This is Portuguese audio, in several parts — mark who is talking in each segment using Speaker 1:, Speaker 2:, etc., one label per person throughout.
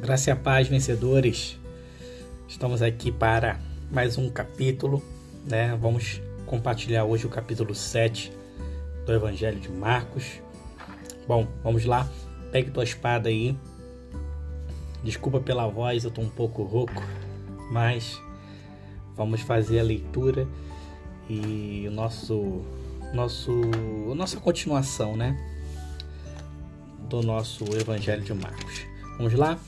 Speaker 1: Graça e paz, vencedores. Estamos aqui para mais um capítulo, né? Vamos compartilhar hoje o capítulo 7 do Evangelho de Marcos. Bom, vamos lá. Pegue tua espada aí. Desculpa pela voz, eu tô um pouco rouco, mas vamos fazer a leitura e o nosso nosso nossa continuação, né? Do nosso Evangelho de Marcos. Vamos lá?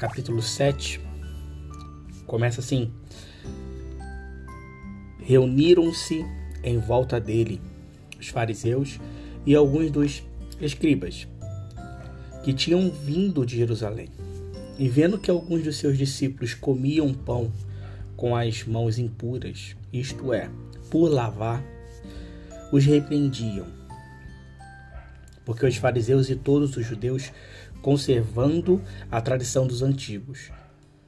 Speaker 1: Capítulo 7, começa assim: Reuniram-se em volta dele os fariseus e alguns dos escribas que tinham vindo de Jerusalém. E vendo que alguns dos seus discípulos comiam pão com as mãos impuras, isto é, por lavar, os repreendiam. Porque os fariseus e todos os judeus conservando a tradição dos antigos.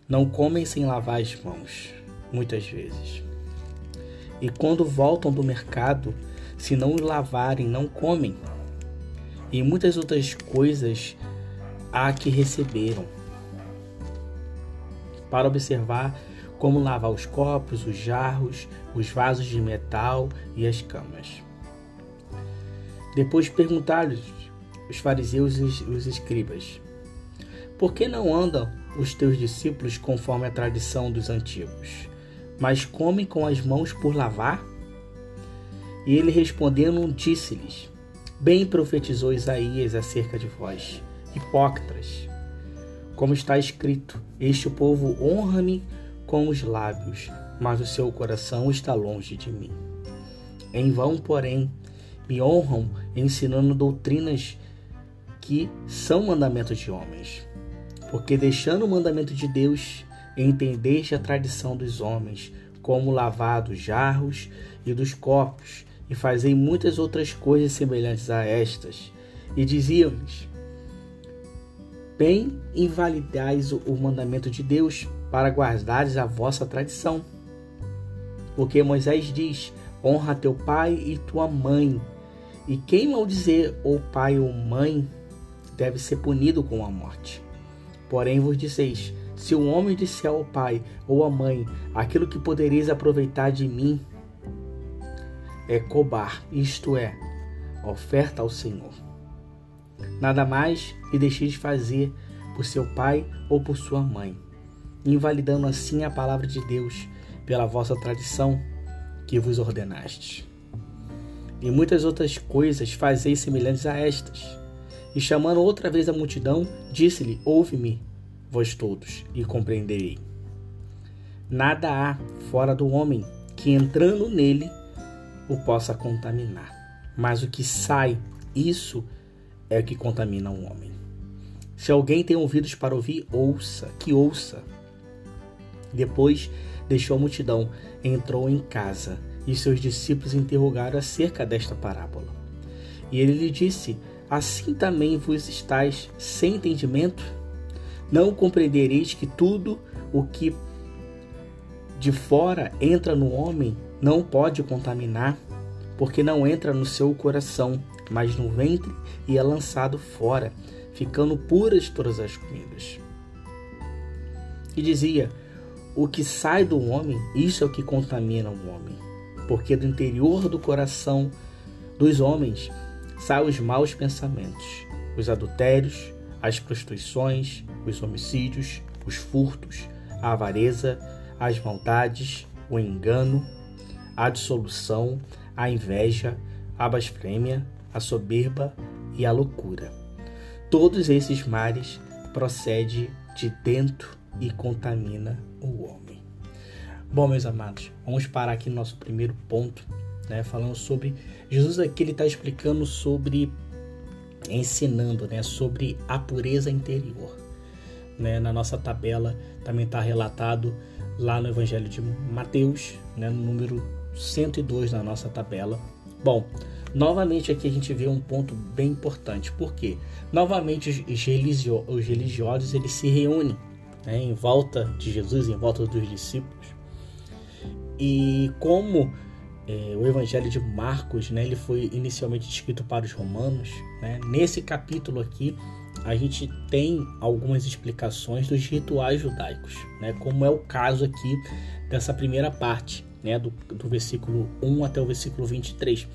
Speaker 1: Não comem sem lavar as mãos, muitas vezes. E quando voltam do mercado, se não lavarem, não comem. E muitas outras coisas há que receberam. Para observar como lavar os copos, os jarros, os vasos de metal e as camas. Depois perguntaram-lhes os fariseus e os escribas: Por que não andam os teus discípulos conforme a tradição dos antigos, mas comem com as mãos por lavar? E ele respondendo, disse-lhes: Bem profetizou Isaías acerca de vós, hipócritas. Como está escrito: Este povo honra-me com os lábios, mas o seu coração está longe de mim. Em vão, porém, me honram ensinando doutrinas que são mandamentos de homens. Porque deixando o mandamento de Deus, entendeste a tradição dos homens, como lavar dos jarros e dos copos, e fazei muitas outras coisas semelhantes a estas. E dizíamos: Bem invalidais o mandamento de Deus para guardares a vossa tradição. Porque Moisés diz: Honra teu pai e tua mãe. E quem maldizer ou pai ou mãe, deve ser punido com a morte. Porém vos disseis: se o homem disser ao pai ou à mãe aquilo que podereis aproveitar de mim, é cobar, isto é, oferta ao Senhor. Nada mais lhe deixeis fazer por seu pai ou por sua mãe, invalidando assim a palavra de Deus pela vossa tradição que vos ordenaste. E muitas outras coisas fazeis semelhantes a estas e chamando outra vez a multidão, disse-lhe: Ouve-me, vós todos, e compreenderei. Nada há fora do homem que entrando nele o possa contaminar. Mas o que sai, isso é o que contamina o homem. Se alguém tem ouvidos para ouvir, ouça, que ouça. Depois deixou a multidão, entrou em casa, e seus discípulos interrogaram acerca desta parábola. E ele lhe disse: assim também vos estáis sem entendimento? Não compreendereis que tudo o que de fora entra no homem não pode contaminar, porque não entra no seu coração, mas no ventre e é lançado fora, ficando puras todas as comidas. E dizia: O que sai do homem, isso é o que contamina o homem, porque do interior do coração dos homens saem os maus pensamentos, os adultérios, as prostituições, os homicídios, os furtos, a avareza, as maldades, o engano, a dissolução, a inveja, a blasfêmia, a soberba e a loucura. Todos esses males procedem de dentro e contamina o homem. Bom, meus amados, vamos parar aqui no nosso primeiro ponto né? Falando sobre Jesus aqui ele está explicando sobre ensinando, né? Sobre a pureza interior, né? Na nossa tabela também está relatado lá no Evangelho de Mateus, né? No número 102 na nossa tabela. Bom, novamente aqui a gente vê um ponto bem importante. Por quê? Novamente os, religio os religiosos eles se reúnem né, em volta de Jesus, em volta dos discípulos. E como é, o Evangelho de Marcos, né, ele foi inicialmente escrito para os romanos. Né? Nesse capítulo aqui, a gente tem algumas explicações dos rituais judaicos, né? como é o caso aqui dessa primeira parte, né? do, do versículo 1 até o versículo 23,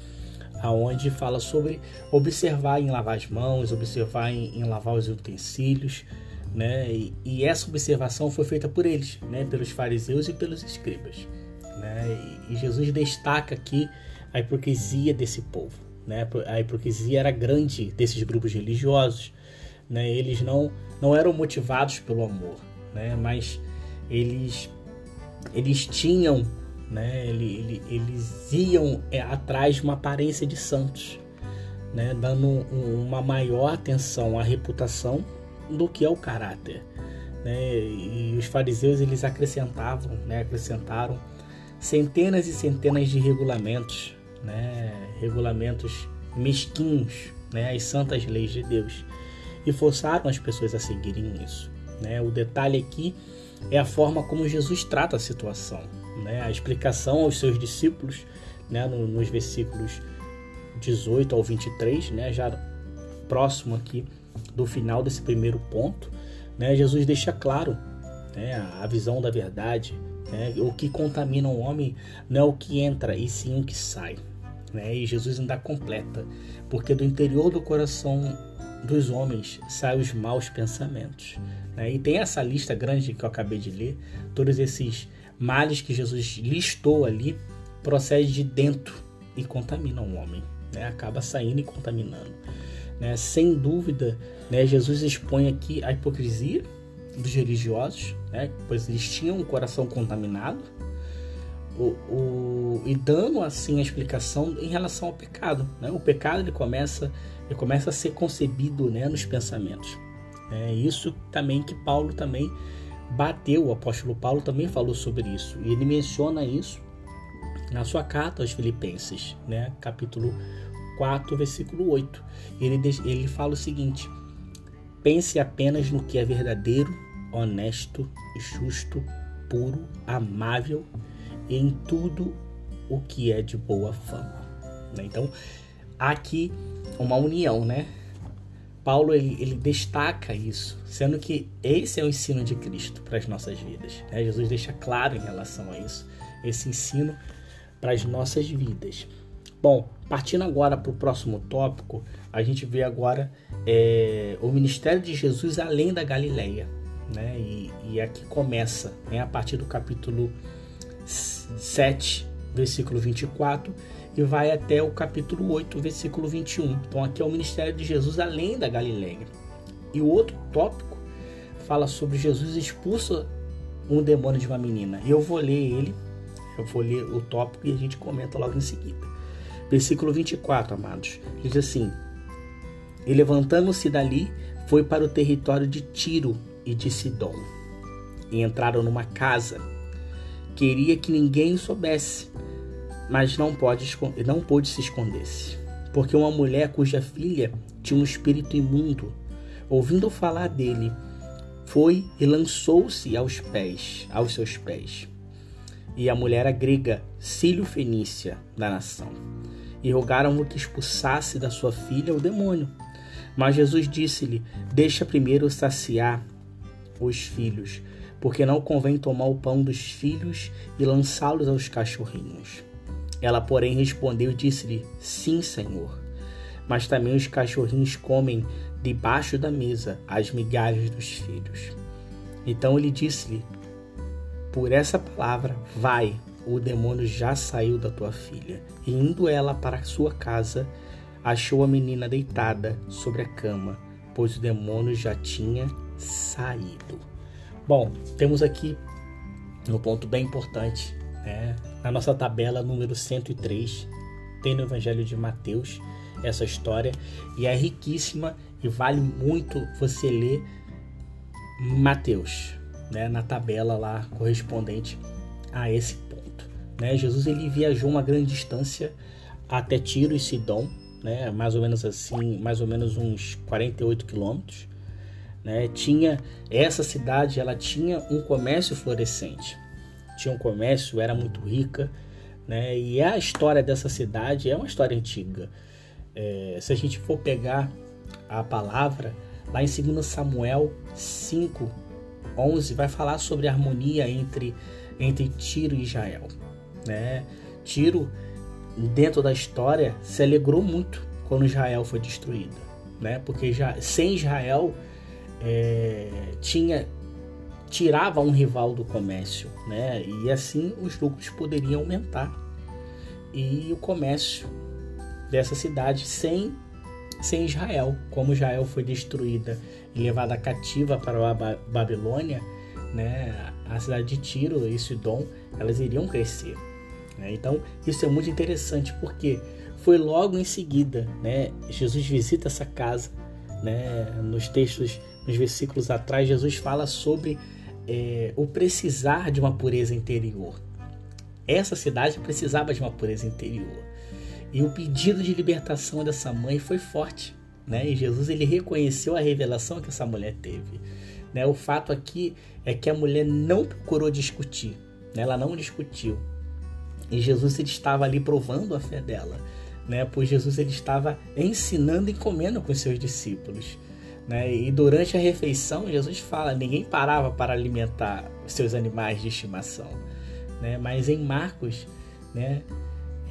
Speaker 1: aonde fala sobre observar em lavar as mãos, observar em, em lavar os utensílios, né? E, e, essa observação foi feita por eles, né? pelos fariseus e pelos escribas. Né? E, Jesus destaca aqui a hipocrisia desse povo. Né? A hipocrisia era grande desses grupos religiosos. Né? Eles não, não eram motivados pelo amor, né? mas eles, eles tinham, né? eles, eles iam é, atrás de uma aparência de santos, né? dando um, uma maior atenção à reputação do que ao caráter. Né? E os fariseus eles acrescentavam, né? acrescentaram centenas e centenas de regulamentos, né? regulamentos mesquinhos, né? as santas leis de Deus, e forçaram as pessoas a seguirem isso. Né? O detalhe aqui é a forma como Jesus trata a situação, né? a explicação aos seus discípulos, né? nos versículos 18 ao 23, né? já próximo aqui do final desse primeiro ponto, né? Jesus deixa claro né? a visão da verdade, né? O que contamina o homem não é o que entra, e sim o que sai. Né? E Jesus ainda completa, porque do interior do coração dos homens saem os maus pensamentos. Né? E tem essa lista grande que eu acabei de ler, todos esses males que Jesus listou ali, procede de dentro e contaminam o homem, né? acaba saindo e contaminando. Né? Sem dúvida, né? Jesus expõe aqui a hipocrisia dos religiosos, né? pois eles tinham um coração contaminado, o, o, e dando assim a explicação em relação ao pecado. Né? O pecado ele começa, ele começa a ser concebido né, nos pensamentos. É isso também que Paulo também bateu, o apóstolo Paulo também falou sobre isso. E ele menciona isso na sua carta aos Filipenses, né? capítulo 4, versículo 8. Ele, ele fala o seguinte: pense apenas no que é verdadeiro, honesto, justo, puro, amável e em tudo o que é de boa fama. Né? Então, aqui uma união, né? Paulo ele, ele, destaca isso, sendo que esse é o ensino de Cristo para as nossas vidas. Né? Jesus deixa claro em relação a isso, esse ensino para as nossas vidas. Bom, partindo agora para o próximo tópico, a gente vê agora é, o ministério de Jesus além da Galileia né? E, e aqui começa, né? A partir do capítulo 7, versículo 24, e vai até o capítulo 8, versículo 21. Então aqui é o ministério de Jesus além da Galileia. E o outro tópico fala sobre Jesus expulsa um demônio de uma menina. Eu vou ler ele, eu vou ler o tópico e a gente comenta logo em seguida. Versículo 24, amados, diz assim: E levantando-se dali, foi para o território de Tiro e de Sidom. E entraram numa casa. Queria que ninguém soubesse, mas não pôde, não pôde se esconder-se. Porque uma mulher cuja filha tinha um espírito imundo, ouvindo falar dele, foi e lançou-se aos pés, aos seus pés. E a mulher era grega, Cílio Fenícia, da nação. E rogaram-no que expulsasse da sua filha o demônio. Mas Jesus disse-lhe: Deixa primeiro saciar os filhos, porque não convém tomar o pão dos filhos e lançá-los aos cachorrinhos. Ela, porém, respondeu e disse-lhe: Sim, Senhor. Mas também os cachorrinhos comem debaixo da mesa as migalhas dos filhos. Então ele disse-lhe: Por essa palavra, vai, o demônio já saiu da tua filha. E indo ela para sua casa, achou a menina deitada sobre a cama, pois o demônio já tinha saído. Bom, temos aqui um ponto bem importante, né? Na nossa tabela número 103, tem no Evangelho de Mateus essa história e é riquíssima e vale muito você ler Mateus, né? Na tabela lá correspondente a esse ponto, né? Jesus ele viajou uma grande distância até Tiro e Sidom, né? Mais ou menos assim, mais ou menos uns 48 quilômetros né? Tinha essa cidade, ela tinha um comércio florescente. Tinha um comércio, era muito rica, né? E a história dessa cidade é uma história antiga. É, se a gente for pegar a palavra Lá em 2 Samuel 5, 11, vai falar sobre a harmonia entre, entre Tiro e Israel. Né? Tiro, dentro da história, se alegrou muito quando Israel foi destruída. Né? Porque já, sem Israel, é, tinha tirava um rival do comércio, né? E assim os lucros poderiam aumentar e o comércio dessa cidade sem sem Israel, como Israel foi destruída e levada cativa para a Babilônia, né? A cidade de Tiro e Sidom, elas iriam crescer. Né? Então isso é muito interessante porque foi logo em seguida, né? Jesus visita essa casa, né? Nos textos, nos versículos atrás, Jesus fala sobre é, o precisar de uma pureza interior. Essa cidade precisava de uma pureza interior. E o pedido de libertação dessa mãe foi forte. Né? E Jesus ele reconheceu a revelação que essa mulher teve. Né? O fato aqui é que a mulher não procurou discutir. Né? Ela não discutiu. E Jesus ele estava ali provando a fé dela. Né? Pois Jesus ele estava ensinando e comendo com os seus discípulos. Né? E durante a refeição, Jesus fala: ninguém parava para alimentar os seus animais de estimação. Né? Mas em Marcos, né,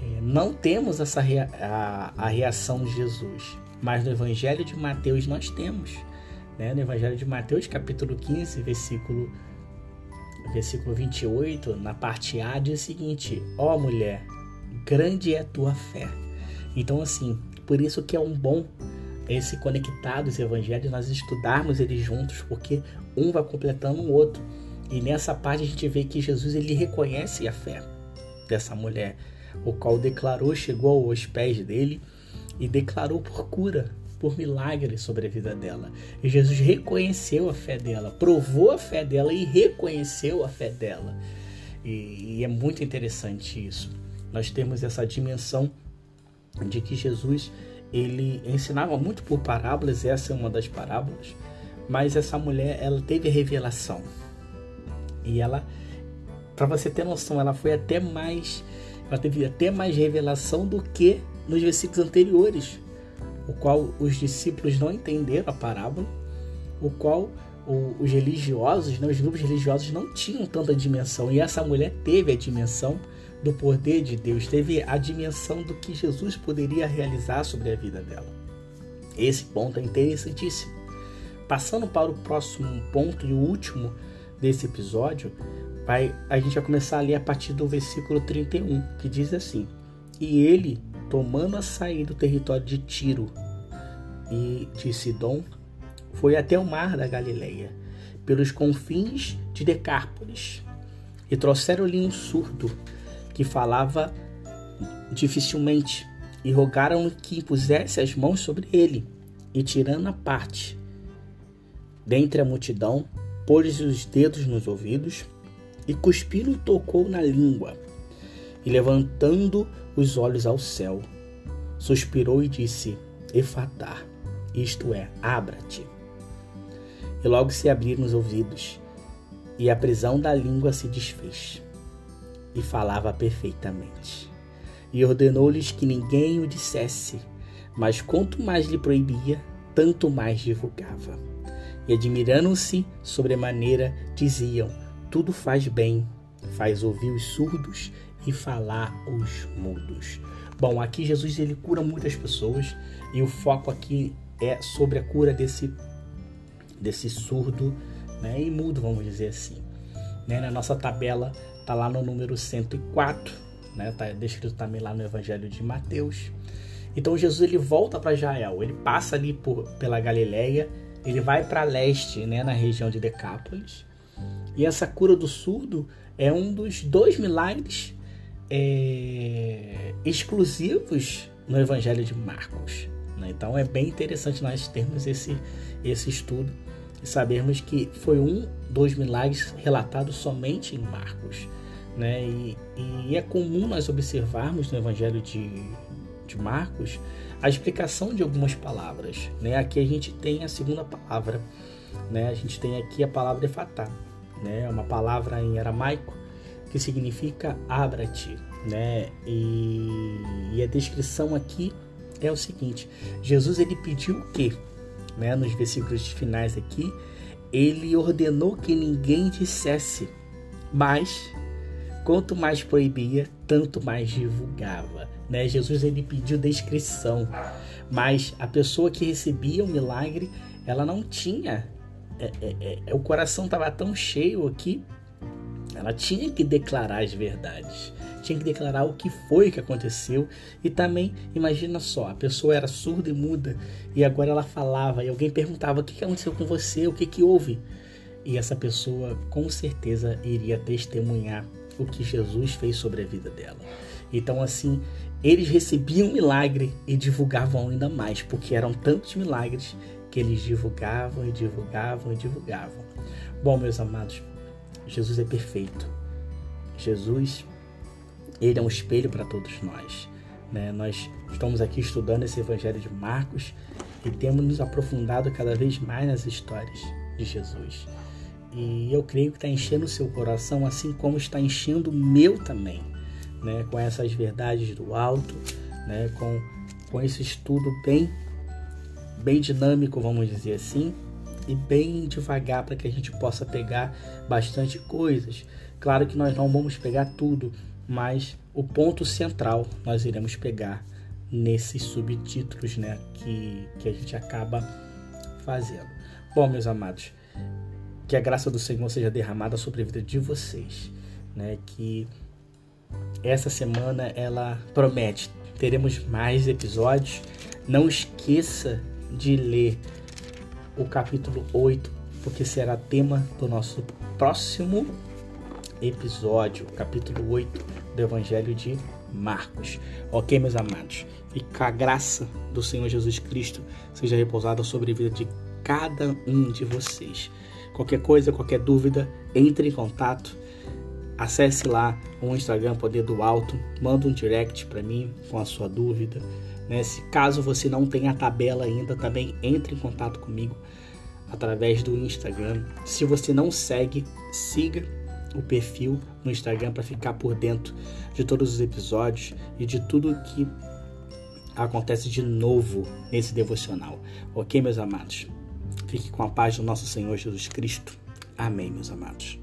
Speaker 1: é, não temos essa rea a, a, reação de Jesus. Mas no Evangelho de Mateus nós temos. Né? No Evangelho de Mateus, capítulo 15, versículo, versículo 28, na parte A, diz o seguinte: Ó oh, mulher, grande é a tua fé. Então, assim, por isso que é um bom esse conectado, esse evangelho, nós estudarmos eles juntos, porque um vai completando o outro. E nessa parte a gente vê que Jesus ele reconhece a fé dessa mulher, o qual declarou, chegou aos pés dele e declarou por cura, por milagre sobre a vida dela. E Jesus reconheceu a fé dela, provou a fé dela e reconheceu a fé dela. E, e é muito interessante isso. Nós temos essa dimensão de que Jesus ele ensinava muito por parábolas, essa é uma das parábolas, mas essa mulher, ela teve revelação. E ela, para você ter noção, ela foi até mais, ela teve até mais revelação do que nos versículos anteriores, o qual os discípulos não entenderam a parábola, o qual os religiosos, né, os grupos religiosos não tinham tanta dimensão, e essa mulher teve a dimensão do poder de Deus, teve a dimensão do que Jesus poderia realizar sobre a vida dela. Esse ponto é interessantíssimo. Passando para o próximo ponto e o último desse episódio, vai, a gente vai começar a ler a partir do versículo 31, que diz assim: E ele, tomando a sair do território de Tiro e de Sidom, foi até o mar da Galileia, pelos confins de Decárpolis, e trouxeram-lhe um surdo que falava dificilmente, e rogaram que impusesse as mãos sobre ele, e tirando a parte dentre a multidão, pôs os dedos nos ouvidos, e cuspindo tocou na língua, e levantando os olhos ao céu, suspirou e disse: Efatá, isto é, abra-te. E logo se abriram os ouvidos, e a prisão da língua se desfez e falava perfeitamente. E ordenou-lhes que ninguém o dissesse, mas quanto mais lhe proibia, tanto mais divulgava. E admirando-se sobremaneira, diziam: Tudo faz bem, faz ouvir os surdos e falar os mudos. Bom, aqui Jesus ele cura muitas pessoas e o foco aqui é sobre a cura desse desse surdo né, e mudo, vamos dizer assim. Né, na nossa tabela Está lá no número 104, né? Tá descrito também lá no Evangelho de Mateus. Então Jesus ele volta para Israel, ele passa ali por, pela Galileia, ele vai para leste, né, na região de Decápolis. E essa cura do surdo é um dos dois milagres é, exclusivos no Evangelho de Marcos. Né? Então é bem interessante nós termos esse, esse estudo e sabermos que foi um dos milagres relatados somente em Marcos. Né? E, e, é comum nós observarmos no Evangelho de, de Marcos a explicação de algumas palavras. Né? Aqui a gente tem a segunda palavra, né? a gente tem aqui a palavra efatá, né? É uma palavra em aramaico que significa abra-te. Né? E, e a descrição aqui é o seguinte: Jesus ele pediu o quê? Né, nos versículos finais aqui, ele ordenou que ninguém dissesse, mas quanto mais proibia, tanto mais divulgava. Né? Jesus ele pediu descrição, mas a pessoa que recebia o milagre, ela não tinha. É, é, é, o coração estava tão cheio aqui, ela tinha que declarar as verdades tinha que declarar o que foi que aconteceu. E também, imagina só, a pessoa era surda e muda e agora ela falava e alguém perguntava o que aconteceu com você, o que, que houve. E essa pessoa com certeza iria testemunhar o que Jesus fez sobre a vida dela. Então, assim, eles recebiam milagre e divulgavam ainda mais, porque eram tantos milagres que eles divulgavam e divulgavam e divulgavam. Bom, meus amados, Jesus é perfeito. Jesus ele é um espelho para todos nós. Né? Nós estamos aqui estudando esse Evangelho de Marcos e temos nos aprofundado cada vez mais nas histórias de Jesus. E eu creio que está enchendo o seu coração, assim como está enchendo o meu também, né? com essas verdades do alto, né? com, com esse estudo bem, bem dinâmico, vamos dizer assim, e bem devagar para que a gente possa pegar bastante coisas. Claro que nós não vamos pegar tudo, mas o ponto central nós iremos pegar nesses subtítulos né, que, que a gente acaba fazendo. Bom, meus amados, que a graça do Senhor seja derramada sobre a vida de vocês, né, que essa semana ela promete, teremos mais episódios. Não esqueça de ler o capítulo 8, porque será tema do nosso próximo episódio, capítulo 8 do Evangelho de Marcos. Ok, meus amados? E que a graça do Senhor Jesus Cristo seja repousada sobre a vida de cada um de vocês. Qualquer coisa, qualquer dúvida, entre em contato. Acesse lá o Instagram Poder do Alto, manda um direct para mim com a sua dúvida. Né? Se caso você não tenha a tabela ainda, também entre em contato comigo através do Instagram. Se você não segue, siga o perfil no Instagram para ficar por dentro de todos os episódios e de tudo que acontece de novo nesse devocional. Ok, meus amados? Fique com a paz do nosso Senhor Jesus Cristo. Amém, meus amados.